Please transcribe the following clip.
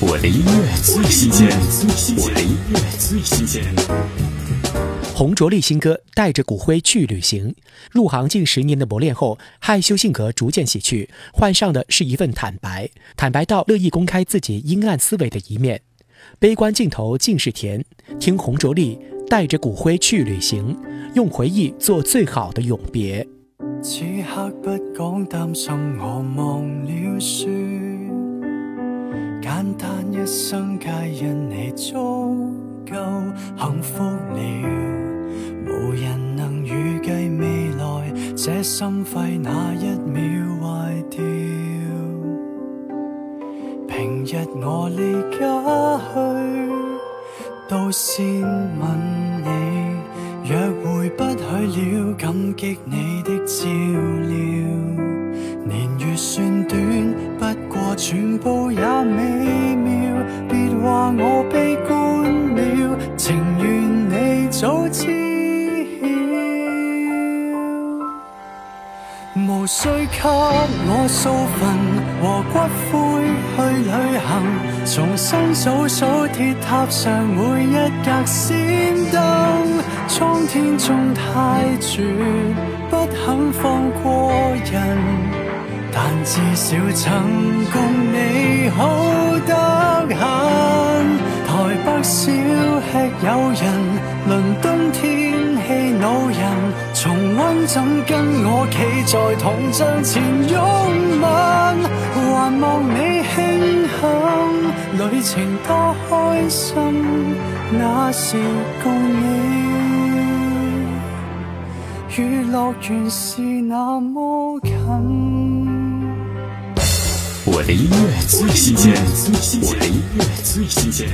我的音乐最新鲜，我的音乐最新鲜。洪卓立新歌《带着骨灰去旅行》，入行近十年的磨练后，害羞性格逐渐洗去，换上的是一份坦白，坦白到乐意公开自己阴暗思维的一面。悲观尽头尽是甜，听洪卓立《带着骨灰去旅行》，用回忆做最好的永别。此刻不讲担心，我忘了说。简单一生皆因你足够幸福了，无人能预计未来这心肺哪一秒坏掉。平日我离家去，都先问你，约会不去了，感激你的照料。年月算短，不过全部也美无需给我数份和骨灰去旅行，重新数数铁塔上每一格闪灯。苍天中太绝，不肯放过人。但至少曾共你可吃友人，伦敦天气恼人，重温怎跟我企在铜像前拥吻，还望你庆幸旅程多开心，那时共你，与乐园是那么近。我的音乐最新鲜，我的音乐最新鲜。